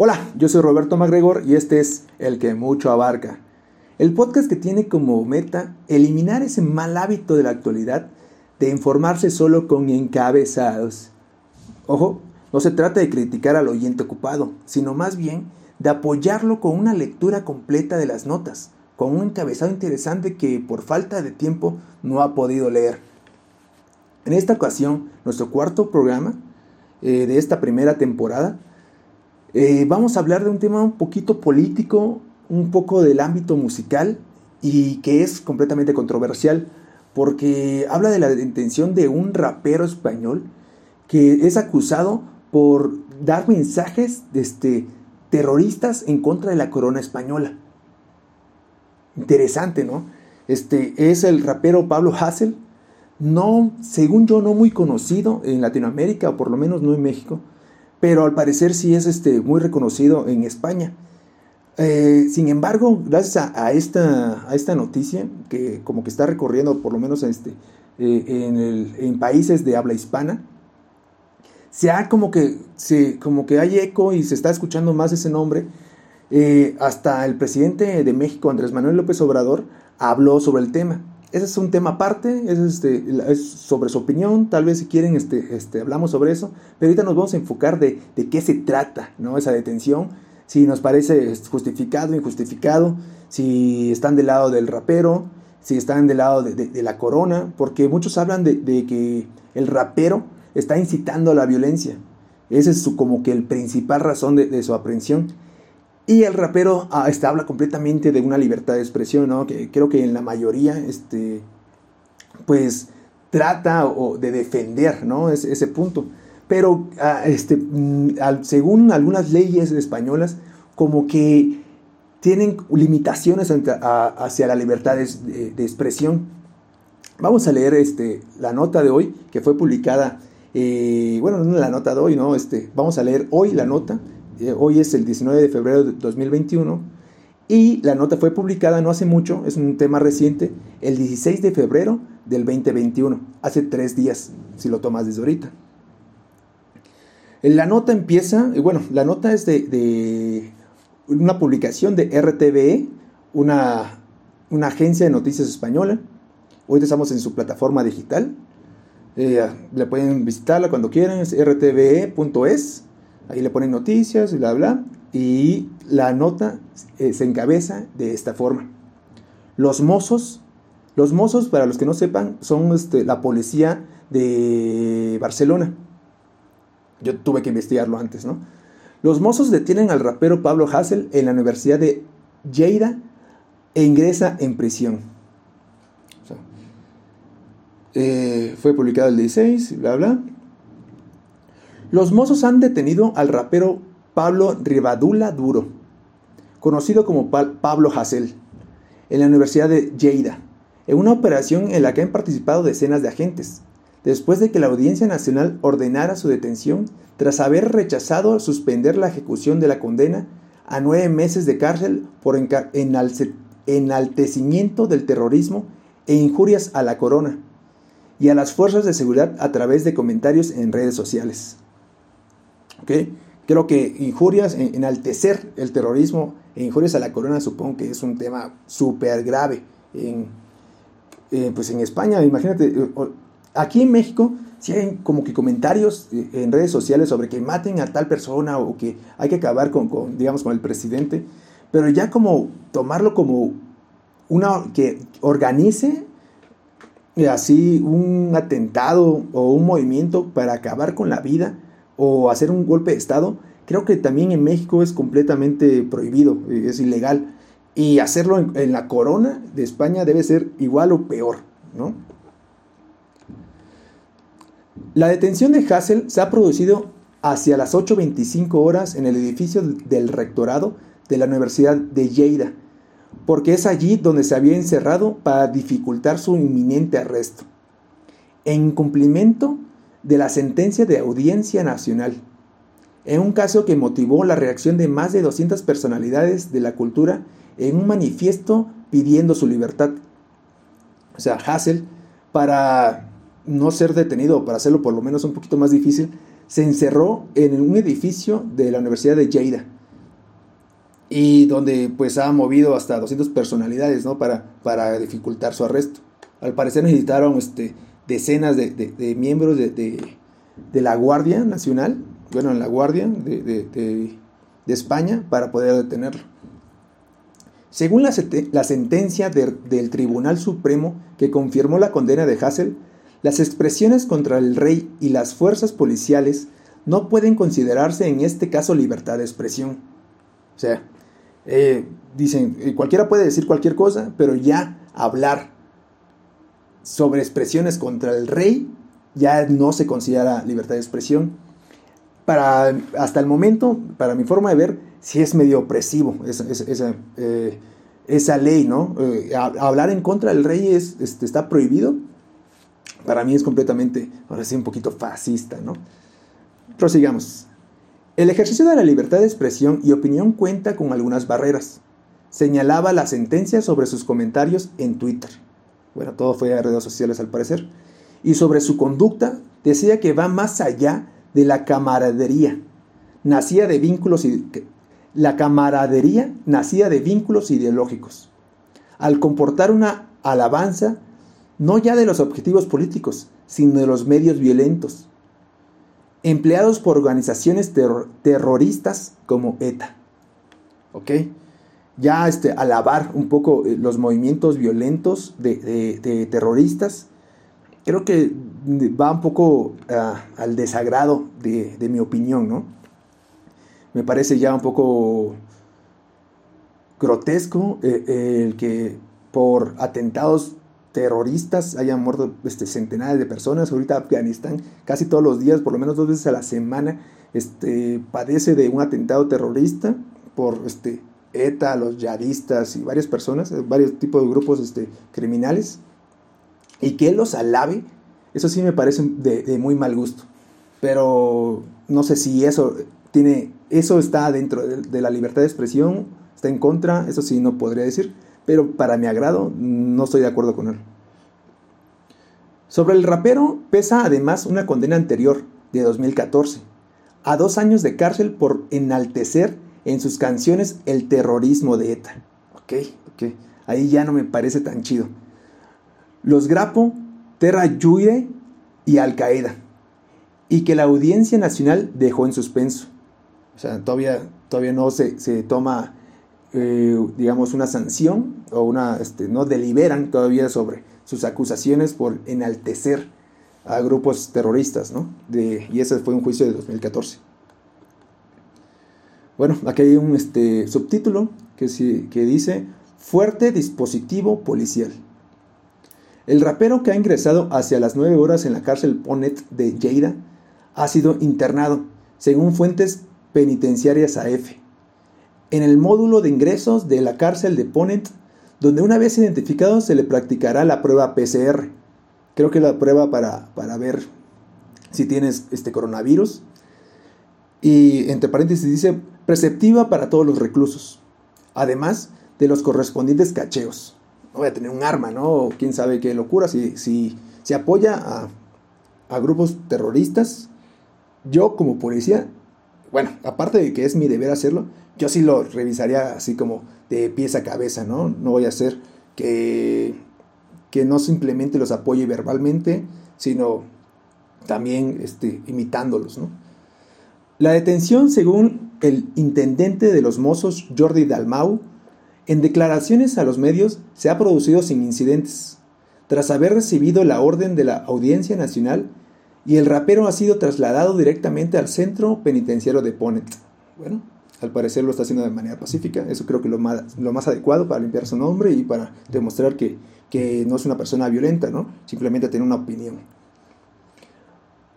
Hola, yo soy Roberto MacGregor y este es El que mucho abarca. El podcast que tiene como meta eliminar ese mal hábito de la actualidad de informarse solo con encabezados. Ojo, no se trata de criticar al oyente ocupado, sino más bien de apoyarlo con una lectura completa de las notas, con un encabezado interesante que por falta de tiempo no ha podido leer. En esta ocasión, nuestro cuarto programa eh, de esta primera temporada, eh, vamos a hablar de un tema un poquito político, un poco del ámbito musical y que es completamente controversial porque habla de la detención de un rapero español que es acusado por dar mensajes este, terroristas en contra de la corona española. Interesante, ¿no? Este es el rapero Pablo Hassel, no, según yo, no muy conocido en Latinoamérica, o por lo menos no en México, pero al parecer sí es este, muy reconocido en España. Eh, sin embargo, gracias a, esta, a, esta, noticia, que como que está recorriendo por lo menos este, eh, en, países de habla hispana, se ha como que, se, como que hay eco y se está escuchando más ese nombre. Eh, hasta el presidente de México, Andrés Manuel López Obrador, habló sobre el tema. Ese es un tema aparte, es, este, es sobre su opinión, tal vez si quieren este, este, hablamos sobre eso, pero ahorita nos vamos a enfocar de, de qué se trata ¿no? esa detención, si nos parece justificado, injustificado, si están del lado del rapero, si están del lado de, la corona, porque muchos hablan de, de, que el rapero está incitando a la violencia. Ese es su, como que el principal razón de, su aprehensión. Y el rapero ah, este, habla completamente de una libertad de expresión, ¿no? Que creo que en la mayoría, este, pues, trata o, de defender, ¿no? Ese, ese punto. Pero, ah, este, mm, según algunas leyes españolas, como que tienen limitaciones hacia la libertad de, expresión. Vamos a leer este, la nota de hoy, que fue publicada, eh, bueno, no la nota de hoy, no, este, vamos a leer hoy la nota eh, hoy es el 19 de febrero de 2021 y la nota fue publicada no hace mucho, es un tema reciente, el 16 de febrero del 2021, hace tres días, si lo tomas desde ahorita. La nota empieza, bueno, la nota es de, una publicación de RTVE, una, una, agencia de noticias española. Hoy estamos en su plataforma digital. Eh, le pueden visitarla cuando quieran, es rtve.es. Ahí le ponen noticias y bla, bla. Y la nota eh, se encabeza de esta forma. Los mozos, los mozos, para los que no sepan, son este, la policía de Barcelona. Yo tuve que investigarlo antes, ¿no? Los mozos detienen al rapero Pablo Hassel en la Universidad de Lleida e ingresa en prisión. Eh, fue publicado el 16, bla, bla. Los mozos han detenido al rapero Pablo Rivadula Duro, conocido como Pablo Hassel, en la Universidad de Lleida, en una operación en la que han participado decenas de agentes, después de que la Audiencia Nacional ordenara su detención tras haber rechazado suspender la ejecución de la condena a nueve meses de cárcel por enaltecimiento del terrorismo e injurias a la corona y a las fuerzas de seguridad a través de comentarios en redes sociales. Creo que injurias, enaltecer el terrorismo e injurias a la corona supongo que es un tema súper grave. En, eh, pues en España, imagínate, eh, aquí en México si hay como que comentarios eh, en redes sociales sobre que maten a tal persona o que hay que acabar con, digamos, con el presidente, pero ya como tomarlo como una que organice así un atentado o un movimiento para acabar con la vida o hacer un golpe de Estado, creo que también en México es completamente prohibido, es ilegal. Y hacerlo en, la corona de España debe ser igual o peor, ¿no? La detención de Hassel se ha producido hacia las 8.25 horas en el edificio del rectorado de la Universidad de Lleida, porque es allí donde se había encerrado para dificultar su inminente arresto. En cumplimiento de la sentencia de Audiencia Nacional, en un caso que motivó la reacción de más de 200 personalidades de la cultura en un manifiesto pidiendo su libertad. O sea, Hassel, para no ser detenido, para hacerlo por lo menos un poquito más difícil, se encerró en un edificio de la Universidad de Lleida. y donde pues ha movido hasta 200 personalidades ¿no? para, para dificultar su arresto. Al parecer necesitaron este, decenas de, miembros de, la Guardia Nacional, bueno, en la Guardia de, España para poder detenerlo. Según la, la sentencia del Tribunal Supremo que confirmó la condena de Hassel, las expresiones contra el rey y las fuerzas policiales no pueden considerarse en este caso libertad de expresión. O sea, eh, dicen, eh, cualquiera puede decir cualquier cosa, pero ya hablar sobre expresiones contra el rey ya no se considera libertad de expresión. Para, hasta el momento, para mi forma de ver, sí es medio opresivo esa, esa, eh, ley, ¿no? hablar en contra del rey es, este, está prohibido. Para mí es completamente, ahora sí, un poquito fascista, ¿no? Prosigamos. El ejercicio de la libertad de expresión y opinión cuenta con algunas barreras. Señalaba la sentencia sobre sus comentarios en Twitter. Bueno, todo fue a redes sociales al parecer. Y sobre su conducta decía que va más allá de la camaradería. Nacía de vínculos la camaradería nacía de vínculos ideológicos. Al comportar una alabanza no ya de los objetivos políticos, sino de los medios violentos, empleados por organizaciones terroristas como ETA. ¿Ok? Ya este, alabar un poco eh, los movimientos violentos de, terroristas, creo que va un poco ah, al desagrado de, mi opinión, ¿no? Me parece ya un poco grotesco eh, el que por atentados terroristas hayan muerto este, centenares de personas. Ahorita Afganistán casi todos los días, por lo menos dos veces a la semana, este, padece de un atentado terrorista por este, ETA, los yadistas y varias personas, varios tipos de grupos este, criminales. Y que él los alabe, eso sí me parece de, muy mal gusto. Pero no sé si eso tiene, eso está dentro de la libertad de expresión, está en contra, eso sí no podría decir pero para mi agrado no estoy de acuerdo con él. Sobre el rapero pesa además una condena anterior, de 2014, a dos años de cárcel por enaltecer en sus canciones el terrorismo de ETA. Ok, ok, ahí ya no me parece tan chido. Los Grapo, Terra Yuire y Al Qaeda, y que la Audiencia Nacional dejó en suspenso. O sea, todavía, todavía no se, se toma eh, digamos, una sanción o una, este, no deliberan todavía sobre sus acusaciones por enaltecer a grupos terroristas, ¿no? De, y ese fue un juicio de 2014. Bueno, aquí hay un este, subtítulo que, que dice Fuerte dispositivo policial. El rapero que ha ingresado hacia las 9 horas en la cárcel Ponet de Lleida ha sido internado, según fuentes penitenciarias AF en el módulo de ingresos de la cárcel de Ponent, donde una vez identificado se le practicará la prueba PCR. Creo que la prueba para, para ver si tienes este coronavirus. Y entre paréntesis dice preceptiva para todos los reclusos, además de los correspondientes cacheos. No voy a tener un arma, ¿no? Quién sabe qué locura. Si, si se apoya a, a grupos terroristas, yo como policía, bueno, aparte de que es mi deber hacerlo, yo sí lo revisaría así como de pies a cabeza, ¿no? No voy a hacer que, que no simplemente los apoye verbalmente, sino también este, imitándolos, ¿no? La detención, según el intendente de los mozos, Jordi Dalmau, en declaraciones a los medios se ha producido sin incidentes, tras haber recibido la orden de la Audiencia Nacional y el rapero ha sido trasladado directamente al centro penitenciario de Ponet. Bueno, al parecer lo está haciendo de manera pacífica. Eso creo que es lo más, adecuado para limpiar su nombre y para demostrar que, que no es una persona violenta, ¿no? Simplemente tiene una opinión.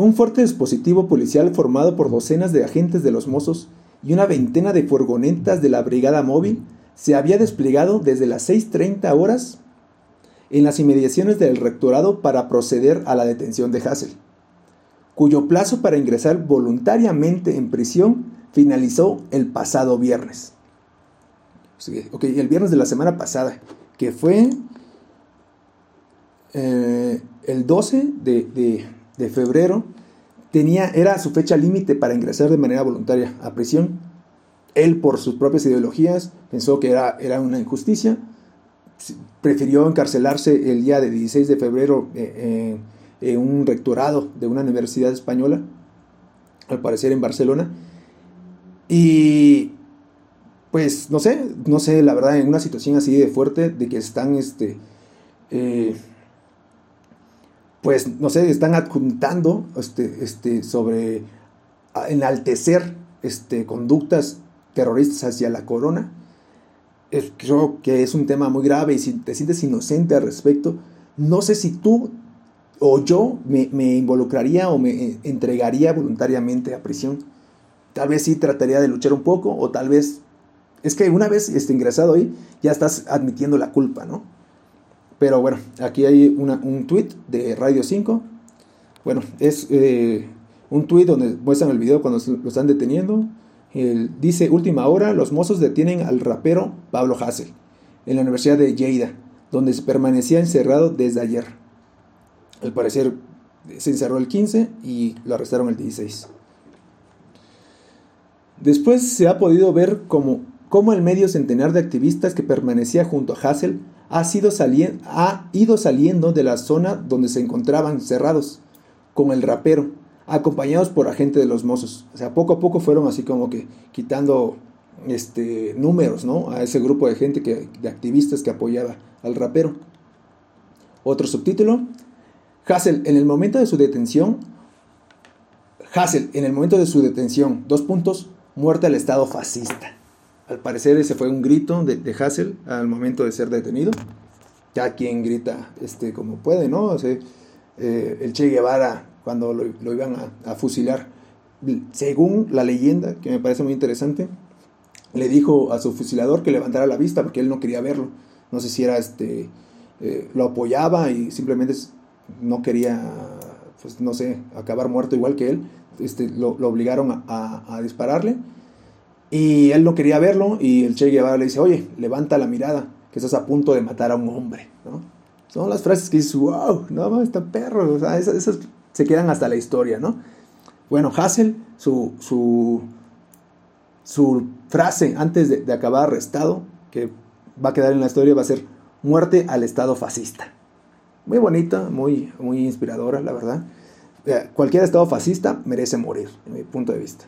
Un fuerte dispositivo policial formado por docenas de agentes de los mozos y una veintena de furgonetas de la brigada móvil se había desplegado desde las 6.30 horas en las inmediaciones del rectorado para proceder a la detención de Hassel, cuyo plazo para ingresar voluntariamente en prisión finalizó el pasado viernes. Ok, el viernes de la semana pasada, que fue eh, el 12 de, febrero, tenía, era su fecha límite para ingresar de manera voluntaria a prisión. él por sus propias ideologías pensó que era, era una injusticia, prefirió encarcelarse el día de 16 de febrero eh, en un rectorado de una universidad española, al parecer en Barcelona, y pues no sé, no sé, la verdad, en una situación así de fuerte, de que están, este, eh, pues no sé, están adjuntando este, este, sobre enaltecer este, conductas terroristas hacia la corona. creo que es un tema muy grave y si te sientes inocente al respecto, no sé si tú o yo me, me involucraría o me entregaría voluntariamente a prisión. Tal vez sí trataría de luchar un poco o tal vez... Es que una vez este, ingresado ahí, ya estás admitiendo la culpa, ¿no? Pero bueno, aquí hay un tweet de Radio 5. Bueno, es eh, un tweet donde muestran el video cuando lo están deteniendo. dice, última hora, los mozos detienen al rapero Pablo Hassel en la Universidad de Lleida, donde permanecía encerrado desde ayer. Al parecer se encerró el 15 y lo arrestaron el 16. Después se ha podido ver cómo el medio centenar de activistas que permanecía junto a Hassel ha, ido saliendo de la zona donde se encontraban cerrados con el rapero, acompañados por agentes de los mozos. O sea, poco a poco fueron así como que quitando este, números ¿no? a ese grupo de gente, que, de activistas que apoyaba al rapero. Otro subtítulo, Hassel, en el momento de su detención, Hassel, en el momento de su detención, dos puntos, muerte al Estado fascista. Al parecer ese fue un grito de, Hassel al momento de ser detenido. Ya quien grita este, como puede, ¿no? O eh, el Che Guevara, cuando lo, iban a, fusilar, según la leyenda, que me parece muy interesante, le dijo a su fusilador que levantara la vista porque él no quería verlo. No sé si era este, eh, lo apoyaba y simplemente no quería, pues no sé, acabar muerto igual que él. Este, lo, obligaron a dispararle y él no quería verlo y el Che Guevara le dice, oye, levanta la mirada, que estás a punto de matar a un hombre, ¿no? Son las frases que dices, wow, no, está perro, o esas, se quedan hasta la historia, ¿no? Bueno, Hassel, su, su, su frase antes de, acabar arrestado, que va a quedar en la historia, va a ser muerte al Estado fascista. Muy bonita, muy, muy inspiradora, la verdad. Eh, cualquier Estado fascista merece morir, en mi punto de vista.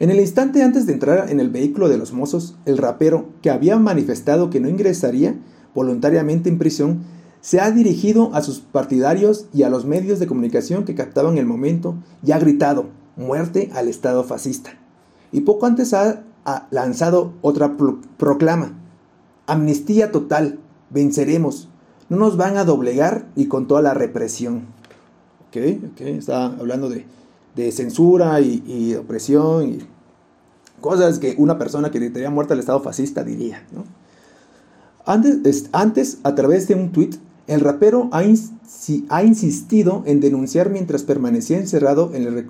En el instante antes de entrar en el vehículo de los mozos, el rapero, que había manifestado que no ingresaría voluntariamente en prisión, se ha dirigido a sus partidarios y a los medios de comunicación que captaban el momento y ha gritado muerte al Estado fascista. Y poco antes ha, lanzado otra proclama. Amnistía total, venceremos, no nos van a doblegar y con toda la represión. Ok, ok, está hablando de, de censura y, opresión y cosas que una persona que gritaría muerta al Estado fascista diría. Antes, antes, a través de un tuit, el rapero ha, ha, insistido en denunciar mientras permanecía encerrado en el,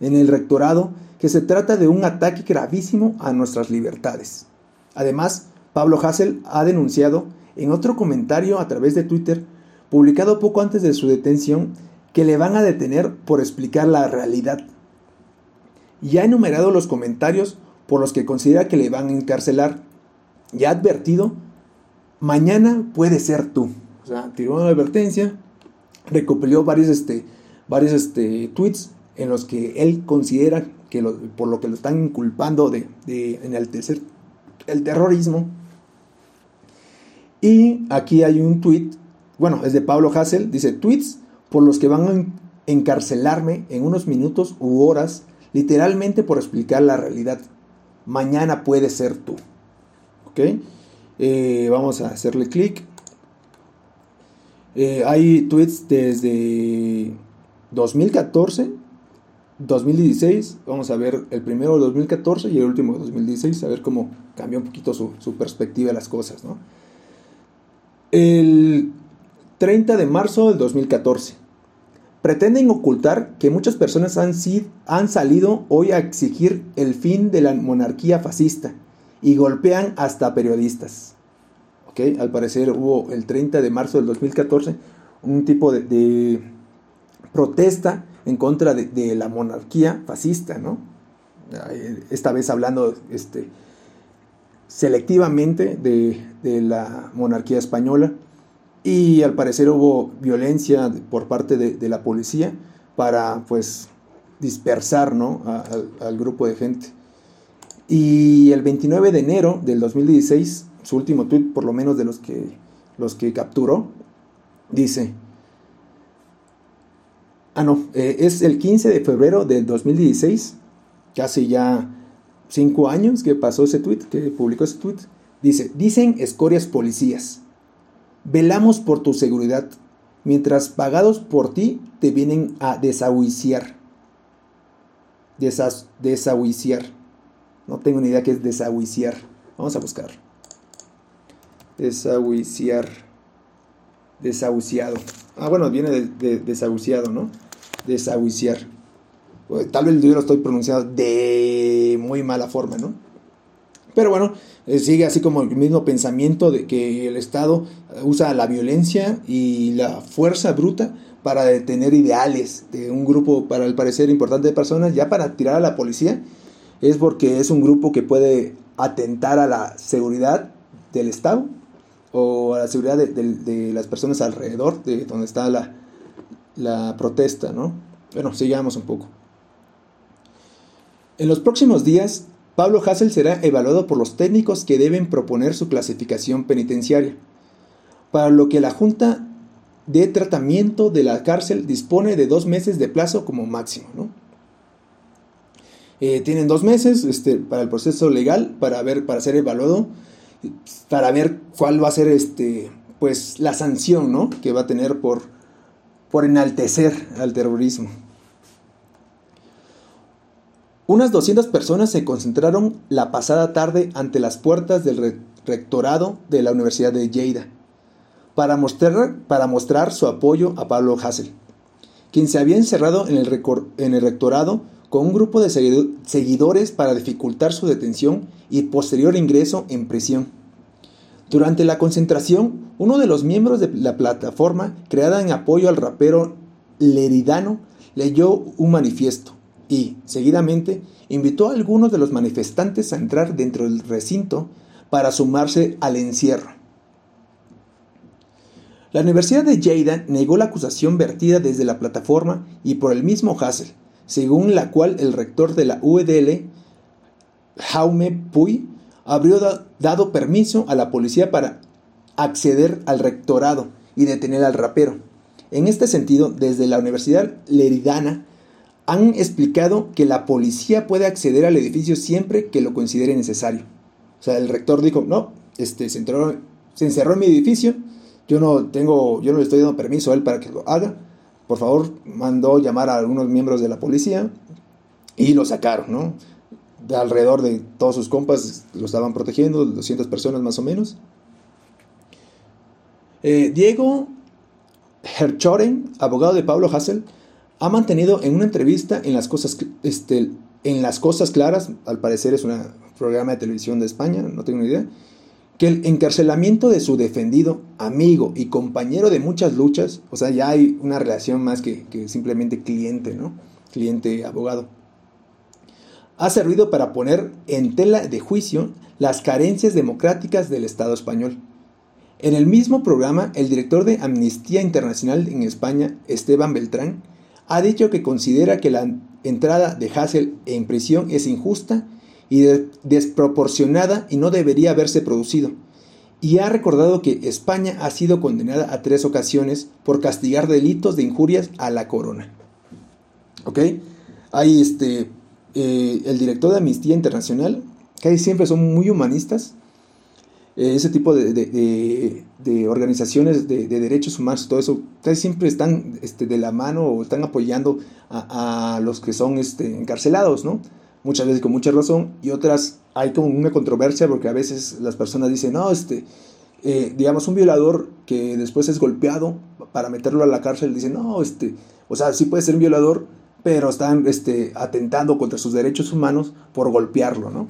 en el rectorado que se trata de un ataque gravísimo a nuestras libertades. Además, Pablo Hassel ha denunciado en otro comentario a través de Twitter, publicado poco antes de su detención, que le van a detener por explicar la realidad. Y ha enumerado los comentarios por los que considera que le van a encarcelar. Y ha advertido, mañana puede ser tú. O sea, tiró una advertencia, recopiló varios, este, varios este, tweets en los que él considera que por lo que lo están inculpando de, de enaltecer el terrorismo. Y aquí hay un tweet, bueno, es de Pablo Hassel, dice tweets por los que van a encarcelarme en unos minutos u horas, literalmente por explicar la realidad. Mañana puede ser tú. ¿Ok? Eh, vamos a hacerle clic. Eh, hay tweets desde 2014, 2016. Vamos a ver el primero de 2014 y el último de 2016, a ver cómo cambió un poquito su, su perspectiva de las cosas. ¿no? El 30 de marzo del 2014. Pretenden ocultar que muchas personas han, han salido hoy a exigir el fin de la monarquía fascista y golpean hasta periodistas. Al parecer hubo el 30 de marzo del 2014 un tipo de, protesta en contra de, la monarquía fascista, ¿no? esta vez hablando este, selectivamente de, la monarquía española, y al parecer hubo violencia por parte de, la policía para pues dispersar ¿no? al grupo de gente. Y el 29 de enero del 2016, su último tweet, por lo menos de los que, los que capturó, dice, ah no, eh, es el 15 de febrero del 2016, casi ya cinco años que pasó ese tweet, que publicó ese tweet, dice, dicen escorias policías, velamos por tu seguridad, mientras pagados por ti te vienen a desahuiciar. Desas desahuiciar. No tengo ni idea qué es desahuiciar. Vamos a buscar. Desahuiciar. Desahuciado. Ah, bueno, viene de, desahuciado, ¿no? Desahuiciar. Tal vez yo lo estoy pronunciando de muy mala forma, ¿no? Pero bueno, sigue así como el mismo pensamiento de que el Estado usa la violencia y la fuerza bruta para detener ideales de un grupo, para el parecer importante de personas, ya para tirar a la policía es porque es un grupo que puede atentar a la seguridad del Estado o a la seguridad de, las personas alrededor de donde está la, la protesta, ¿no? Bueno, sigamos un poco. En los próximos días, Pablo Hassel será evaluado por los técnicos que deben proponer su clasificación penitenciaria, para lo que la Junta de Tratamiento de la Cárcel dispone de dos meses de plazo como máximo. Eh, tienen dos meses este, para el proceso legal, para ver, para ser evaluado, para ver cuál va a ser este, pues, la sanción que va a tener por enaltecer al terrorismo. Unas 200 personas se concentraron la pasada tarde ante las puertas del rectorado de la Universidad de Lleida para mostrar, su apoyo a Pablo Hassel, quien se había encerrado en el rectorado con un grupo de seguidores para dificultar su detención y posterior ingreso en prisión. Durante la concentración, uno de los miembros de la plataforma, creada en apoyo al rapero Leridano, leyó un manifiesto y, seguidamente, invitó a algunos de los manifestantes a entrar dentro del recinto para sumarse al encierro. La Universidad de Lleida negó la acusación vertida desde la plataforma y por el mismo Hassel, según la cual el rector de la UEDL, Jaume Puy, habría dado permiso a la policía para acceder al rectorado y detener al rapero. En este sentido, desde la Universidad Leridana han explicado que la policía puede acceder al edificio siempre que lo considere necesario. O sea, el rector dijo, no, este, se, se encerró en mi edificio, yo no tengo, yo no le estoy dando permiso a él para que lo haga, por favor, mandó llamar a algunos miembros de la policía y lo sacaron, ¿no? De alrededor de todos sus compas lo estaban protegiendo, 200 personas más o menos. Eh, Diego Herchoren, abogado de Pablo Hassel, ha mantenido en una entrevista en las cosas, este, en las cosas claras, al parecer es un programa de televisión de España, no tengo ni idea, que el encarcelamiento de su defendido, amigo y compañero de muchas luchas, o sea, ya hay una relación más que, simplemente cliente, ¿no? Cliente-abogado, ha servido para poner en tela de juicio las carencias democráticas del Estado español. En el mismo programa, el director de Amnistía Internacional en España, Esteban Beltrán, ha dicho que considera que la entrada de Hassel en prisión es injusta y desproporcionada y no debería haberse producido. Y ha recordado que España ha sido condenada a tres ocasiones por castigar delitos de injurias a la corona. ¿Ok? Hay este, eh, el director de Amnistía Internacional, que siempre son muy humanistas. Eh, ese tipo de, organizaciones de, derechos humanos, todo eso, casi siempre están este, de la mano o están apoyando a, a los que son este, encarcelados, ¿no? muchas veces con mucha razón, y otras hay como una controversia porque a veces las personas dicen, no, este, eh, digamos, un violador que después es golpeado para meterlo a la cárcel, dicen, no, este, o sea, sí puede ser un violador, pero están este, atentando contra sus derechos humanos por golpearlo, ¿no?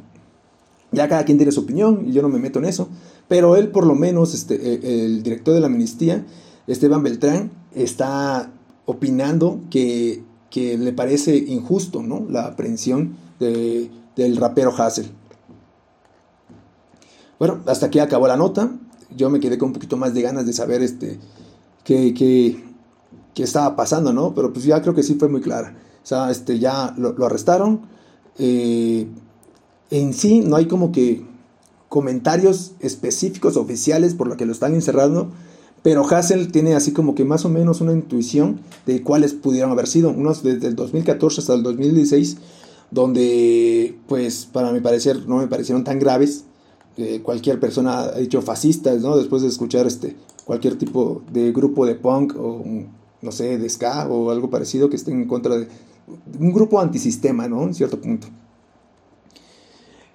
Ya cada quien tiene su opinión y yo no me meto en eso, pero él por lo menos, este, eh, el director de la amnistía, Esteban Beltrán, está opinando que, que le parece injusto, ¿no? La aprehensión del rapero Hassel. Bueno, hasta aquí acabó la nota. Yo me quedé con un poquito más de ganas de saber este, qué, qué, estaba pasando, ¿no? Pero pues ya creo que sí fue muy clara. O sea, este, ya lo, arrestaron. Eh, en sí no hay como que comentarios específicos oficiales por lo que lo están encerrando, pero Hassel tiene así como que más o menos una intuición de cuáles pudieron haber sido, unos desde el 2014 hasta el 2016, donde pues para mi parecer no me parecieron tan graves, cualquier persona ha dicho fascistas, ¿no? Después de escuchar este, cualquier tipo de grupo de punk o, no sé, de ska o algo parecido que esté en contra de un grupo antisistema, ¿no? En cierto punto.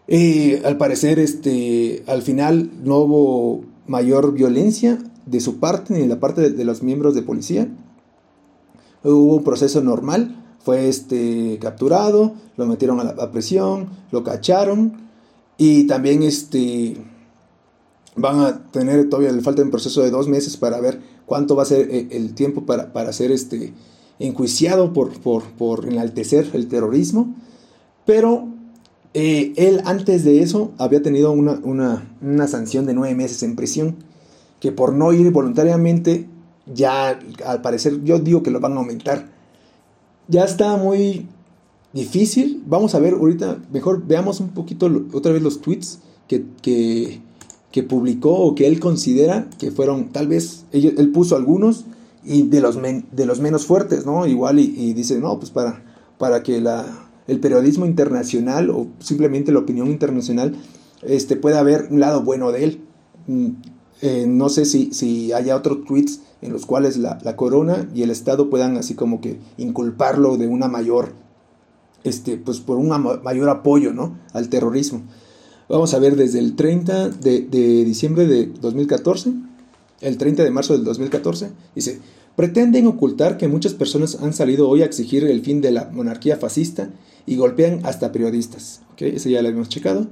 Al parecer, este, al final no hubo mayor violencia de su parte ni de la parte de, los miembros de policía. Hubo un proceso normal, fue este, capturado, lo metieron a la presión, lo cacharon y también este, van a tener todavía el falta un proceso de dos meses para ver cuánto va a ser eh, el tiempo para, para ser este, enjuiciado por, por, enaltecer el terrorismo. Pero eh, él antes de eso había tenido una, una, sanción de nueve meses en prisión, que por no ir voluntariamente, ya al parecer yo digo que lo van a aumentar. Ya está muy difícil. Vamos a ver ahorita, mejor veamos un poquito otra vez los tweets que, que, publicó o que él considera que fueron, tal vez, él, puso algunos y de los, de los menos fuertes, ¿no? Igual y, dice, no, pues para, para que la, el periodismo internacional o simplemente la opinión internacional este, pueda ver un lado bueno de él. Mm, eh, no sé si, si haya otros tweets en los cuales la, corona y el Estado puedan así como que inculparlo de una mayor este, pues por un mayor apoyo ¿no? al terrorismo. Vamos a ver desde el 30 de, diciembre de 2014, el 30 de marzo del 2014, dice, pretenden ocultar que muchas personas han salido hoy a exigir el fin de la monarquía fascista y golpean hasta periodistas. Ese ya lo habíamos checado.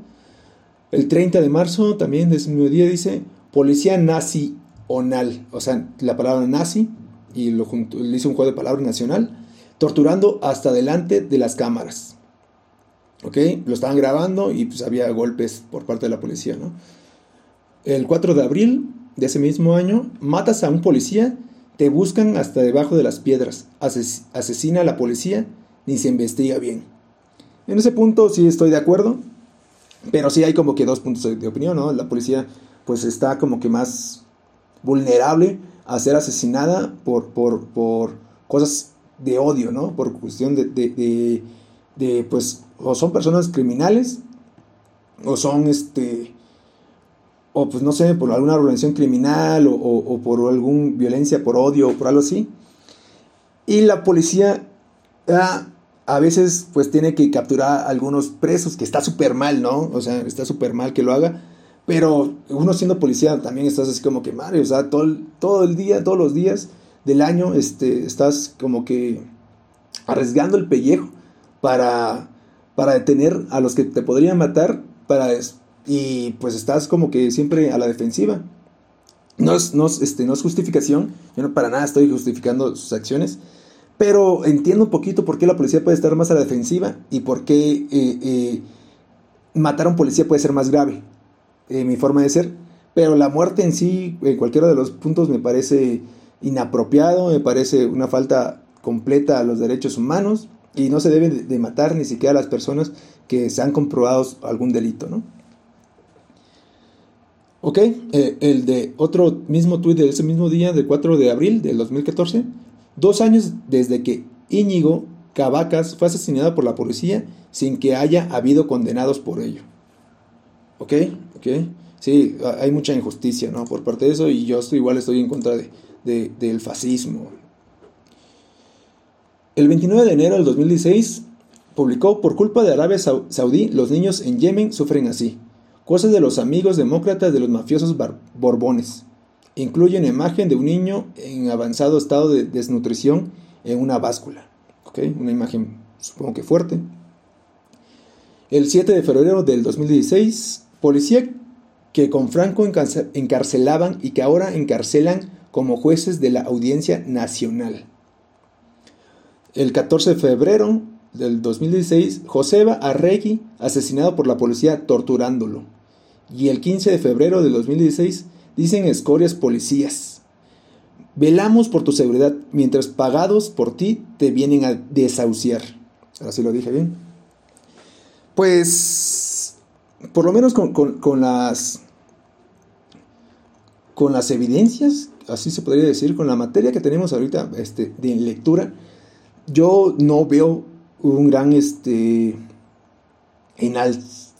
El 30 de marzo, también de ese mismo día, dice, policía nazi onal, o sea, la palabra nazi, y lo le hizo un juego de palabras nacional, torturando hasta delante de las cámaras. ¿Ok? Lo estaban grabando y pues había golpes por parte de la policía, ¿no? El 4 de abril de ese mismo año, matas a un policía, te buscan hasta debajo de las piedras, asesina a la policía, ni se investiga bien. En ese punto sí estoy de acuerdo, pero sí hay como que dos puntos de opinión, ¿no? La policía pues está como que más vulnerable a ser asesinada por, por, por cosas de odio, ¿no? Por cuestión de, de, de, pues, o son personas criminales, o son, este, o pues no sé, por alguna organización criminal, o, por alguna violencia, por odio, o por algo así. Y la policía a veces pues tiene que capturar a algunos presos, que está súper mal, ¿no? O sea, está súper mal que lo haga. Pero uno siendo policía también estás así como que, Mario, o sea, todo, todo el día, todos los días, del año este, estás como que arriesgando el pellejo para, para detener a los que te podrían matar para, y pues estás como que siempre a la defensiva. No es, no este, no es justificación, yo no para nada estoy justificando sus acciones, pero entiendo un poquito por qué la policía puede estar más a la defensiva y por qué eh, eh, matar a un policía puede ser más grave, eh, mi forma de ser. Pero la muerte en sí, en cualquiera de los puntos, me parece inapropiado, me parece una falta completa a los derechos humanos y no se debe de matar ni siquiera a las personas que se han comprobado algún delito, ¿no? Ok, eh, el de otro mismo tuit de ese mismo día, del 4 de abril del 2014, dos años desde que Íñigo Cavacas fue asesinado por la policía sin que haya habido condenados por ello. Ok, ok, sí, hay mucha injusticia, ¿no? Por parte de eso y yo igual estoy en contra de, del fascismo. El 29 de enero del 2016 publicó Por culpa de Arabia Saudí, los niños en Yemen sufren así. Cosas de los amigos demócratas de los mafiosos borbones. Incluye una imagen de un niño en avanzado estado de desnutrición en una báscula. Una imagen supongo que fuerte. El 7 de febrero del 2016, policía que con Franco encarcelaban y que ahora encarcelan como jueces de la Audiencia Nacional. El 14 de febrero del 2016, Joseba Arregui, asesinado por la policía torturándolo. Y el 15 de febrero del 2016, dicen escorias policías. Velamos por tu seguridad, mientras pagados por ti te vienen a desahuciar. Ahora sí lo dije bien. Pues, por lo menos con, las con las evidencias, así se podría decir, con la materia que tenemos ahorita este, de lectura, yo no veo un gran este,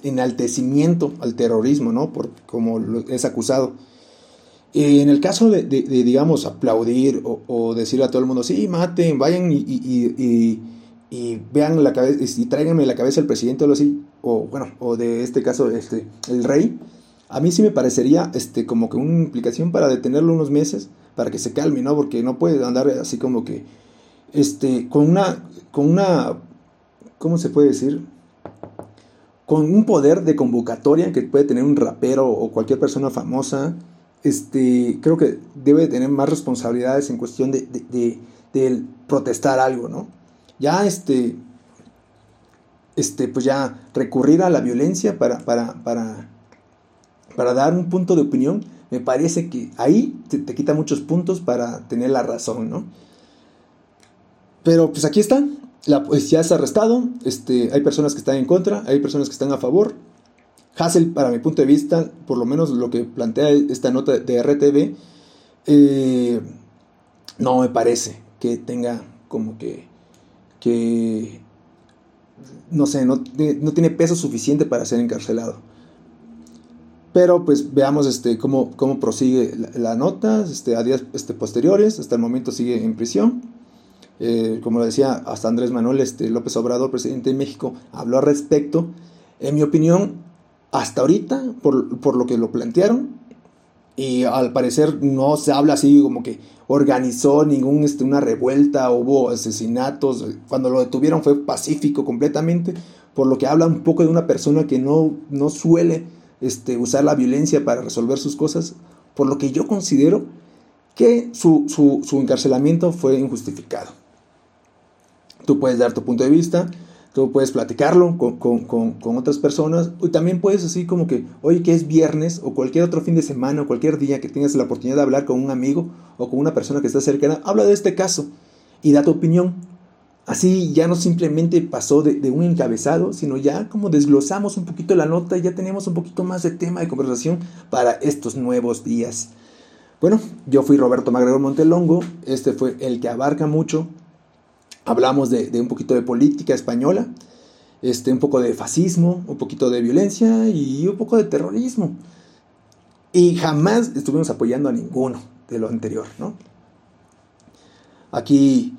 enaltecimiento al terrorismo, ¿no? Por, como es acusado. En el caso de, digamos, aplaudir o, decir a todo el mundo, sí, maten, vayan y, vean la cabeza, y tráiganme la cabeza del presidente o algo así, o bueno, o de este caso, este, el rey, a mí sí me parecería este, como que una implicación para detenerlo unos meses, para que se calme, ¿no? Porque no puede andar así como que, este, con una, con una ¿cómo se puede decir? Con un poder de convocatoria que puede tener un rapero o cualquier persona famosa, este, creo que debe tener más responsabilidades en cuestión de, protestar algo, ¿no? Ya, este, este, pues ya recurrir a la violencia para, para, para, dar un punto de opinión, me parece que ahí te, quita muchos puntos para tener la razón, ¿no? Pero pues aquí está, la, ya es arrestado, este, hay personas que están en contra, hay personas que están a favor. Hassel, para mi punto de vista, por lo menos lo que plantea esta nota de RTV, eh, no me parece que tenga como que, no sé, no, no, tiene peso suficiente para ser encarcelado. Pero pues veamos este, cómo, cómo prosigue la, nota este, a días este, posteriores. Hasta el momento sigue en prisión. Eh, como lo decía hasta Andrés Manuel este, López Obrador, presidente de México, habló al respecto. En mi opinión, hasta ahorita, por, lo que lo plantearon, y al parecer no se habla así como que organizó ningún este, una revuelta, hubo asesinatos, cuando lo detuvieron fue pacífico completamente, por lo que habla un poco de una persona que no, no suele este, usar la violencia para resolver sus cosas, por lo que yo considero que su, su encarcelamiento fue injustificado. Tú puedes dar tu punto de vista, tú puedes platicarlo con, otras personas, y también puedes así como que, oye, que es viernes o cualquier otro fin de semana o cualquier día que tengas la oportunidad de hablar con un amigo o con una persona que está cercana, habla de este caso y da tu opinión. Así ya no simplemente pasó de, de, un encabezado, sino ya como desglosamos un poquito la nota y ya tenemos un poquito más de tema de conversación para estos nuevos días. Bueno, yo fui Roberto Magregor Montelongo, este fue el que abarca mucho, hablamos de, un poquito de política española, este, un poco de fascismo, un poquito de violencia y un poco de terrorismo. Y jamás estuvimos apoyando a ninguno de lo anterior, ¿no? Aquí,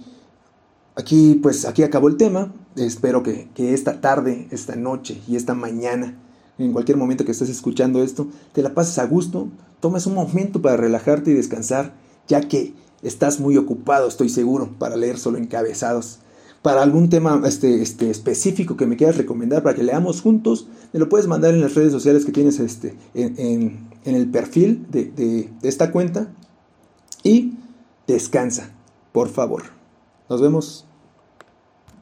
aquí, pues aquí acabó el tema. Espero que, que esta tarde, esta noche y esta mañana, en cualquier momento que estés escuchando esto, te la pases a gusto, tomes un momento para relajarte y descansar, ya que Estás muy ocupado, estoy seguro, para leer solo encabezados. Para algún tema este, este, específico que me quieras recomendar para que leamos juntos, me lo puedes mandar en las redes sociales que tienes este, en, el perfil de, de esta cuenta. Y descansa, por favor. Nos vemos.